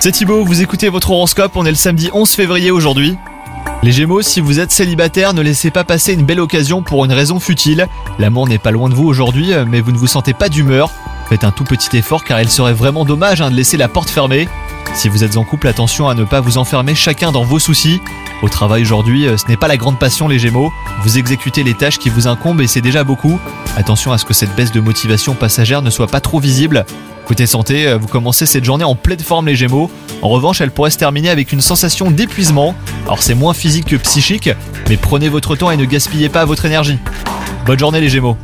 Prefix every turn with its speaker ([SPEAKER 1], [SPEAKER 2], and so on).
[SPEAKER 1] C'est Thibaut, vous écoutez votre horoscope, on est le samedi 11 février aujourd'hui. Les Gémeaux, si vous êtes célibataire, ne laissez pas passer une belle occasion pour une raison futile. L'amour n'est pas loin de vous aujourd'hui, mais vous ne vous sentez pas d'humeur. Faites un tout petit effort car il serait vraiment dommage hein, de laisser la porte fermée. Si vous êtes en couple, attention à ne pas vous enfermer chacun dans vos soucis. Au travail aujourd'hui, euh, ce n'est pas la grande passion les Gémeaux. Vous exécutez les tâches qui vous incombent et c'est déjà beaucoup. Attention à ce que cette baisse de motivation passagère ne soit pas trop visible. Côté santé, euh, vous commencez cette journée en pleine forme les Gémeaux. En revanche, elle pourrait se terminer avec une sensation d'épuisement. Alors c'est moins physique que psychique, mais prenez votre temps et ne gaspillez pas votre énergie. Bonne journée les Gémeaux